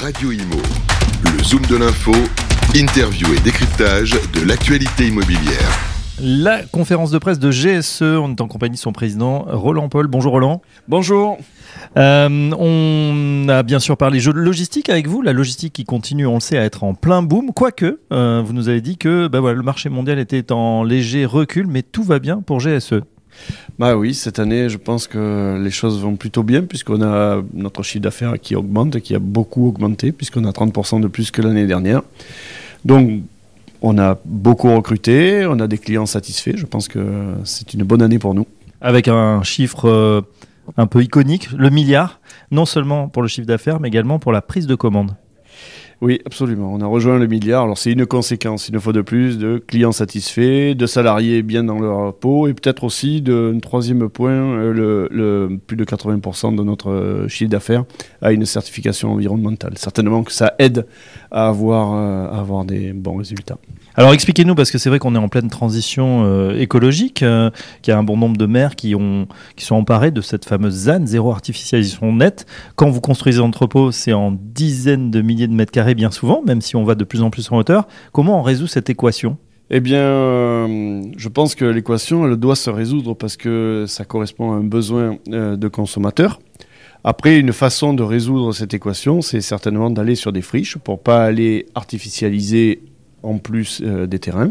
Radio Imo. Le Zoom de l'info, interview et décryptage de l'actualité immobilière. La conférence de presse de GSE, on est en compagnie de son président Roland Paul. Bonjour Roland. Bonjour. Euh, on a bien sûr parlé jeux de logistique avec vous, la logistique qui continue, on le sait, à être en plein boom. Quoique, euh, vous nous avez dit que bah voilà, le marché mondial était en léger recul, mais tout va bien pour GSE. Bah oui, cette année, je pense que les choses vont plutôt bien puisqu'on a notre chiffre d'affaires qui augmente, qui a beaucoup augmenté puisqu'on a 30% de plus que l'année dernière. Donc, on a beaucoup recruté, on a des clients satisfaits. Je pense que c'est une bonne année pour nous. Avec un chiffre euh, un peu iconique, le milliard, non seulement pour le chiffre d'affaires, mais également pour la prise de commande. Oui, absolument. On a rejoint le milliard. Alors c'est une conséquence, une fois de plus, de clients satisfaits, de salariés bien dans leur peau, et peut-être aussi d'un troisième point, euh, le, plus de 80% de notre euh, chiffre d'affaires a une certification environnementale. Certainement que ça aide à avoir, euh, à avoir des bons résultats. Alors expliquez-nous, parce que c'est vrai qu'on est en pleine transition euh, écologique, euh, qu'il y a un bon nombre de maires qui, ont, qui sont emparés de cette fameuse ZAN, zéro artificialisation nette. Quand vous construisez l'entrepôt, c'est en dizaines de milliers de mètres carrés bien souvent, même si on va de plus en plus en hauteur. Comment on résout cette équation? Eh bien, euh, je pense que l'équation, elle doit se résoudre parce que ça correspond à un besoin de consommateur. Après, une façon de résoudre cette équation, c'est certainement d'aller sur des friches pour pas aller artificialiser en plus euh, des terrains.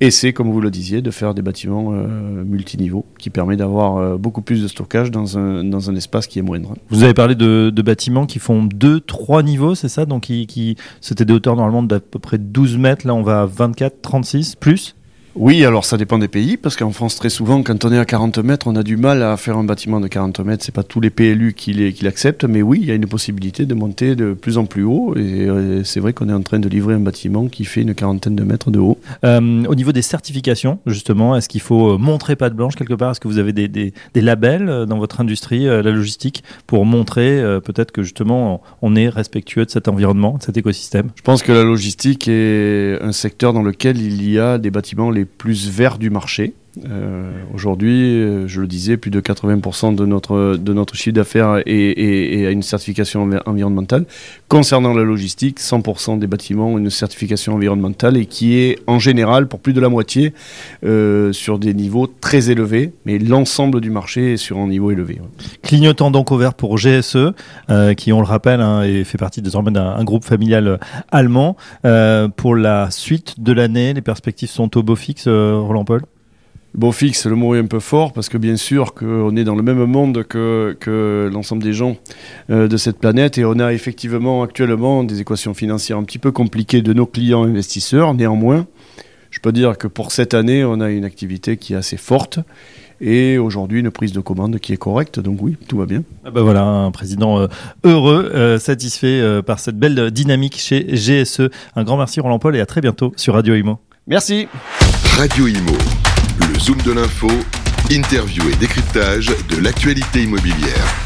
Et c'est, comme vous le disiez, de faire des bâtiments euh, multiniveaux qui permet d'avoir euh, beaucoup plus de stockage dans un, dans un espace qui est moindre. Vous avez parlé de, bâtiments qui font 2-3 niveaux, c'est ça? Donc, qui, qui, c'était des hauteurs normalement d'à peu près 12 mètres. Là, on va à 24, 36, plus? Oui, alors ça dépend des pays, parce qu'en France, très souvent, quand on est à 40 mètres, on a du mal à faire un bâtiment de 40 mètres. C'est pas tous les PLU qui l'acceptent, mais oui, il y a une possibilité de monter de plus en plus haut. Et euh, c'est vrai qu'on est en train de livrer un bâtiment qui fait une quarantaine de mètres de haut. Euh, Au niveau des certifications, justement, est-ce qu'il faut euh, montrer patte blanche quelque part? Est-ce que vous avez des, des, des labels dans votre industrie, la logistique, pour montrer euh, peut-être que justement on est respectueux de cet environnement, de cet écosystème? Je pense que la logistique est un secteur dans lequel il y a des bâtiments les plus verts du marché. Euh, Aujourd'hui, je le disais, plus de 80% de notre, de notre chiffre d'affaires est, à une certification envi- environnementale. Concernant la logistique, 100% des bâtiments ont une certification environnementale et qui est en général, pour plus de la moitié, euh, sur des niveaux très élevés, mais l'ensemble du marché est sur un niveau élevé. Clignotant donc au vert pour GSE, euh, qui on le rappelle hein, fait partie désormais d'un un groupe familial allemand. Pour la suite de l'année, les perspectives sont au beau fixe, euh, Roland Paul Beau fixe, le mot est un peu fort parce que bien sûr qu'on est dans le même monde que, que l'ensemble des gens euh, de cette planète et on a effectivement actuellement des équations financières un petit peu compliquées de nos clients investisseurs. Néanmoins, je peux dire que pour cette année, on a une activité qui est assez forte et aujourd'hui une prise de commande qui est correcte. Donc oui, tout va bien. Ah bah voilà, un président euh, heureux, euh, satisfait par cette belle dynamique chez GSE. Un grand merci Roland Paul et à très bientôt sur Radio Imo. Merci. Radio Imo. Le Zoom de l'info, interview et décryptage de l'actualité immobilière.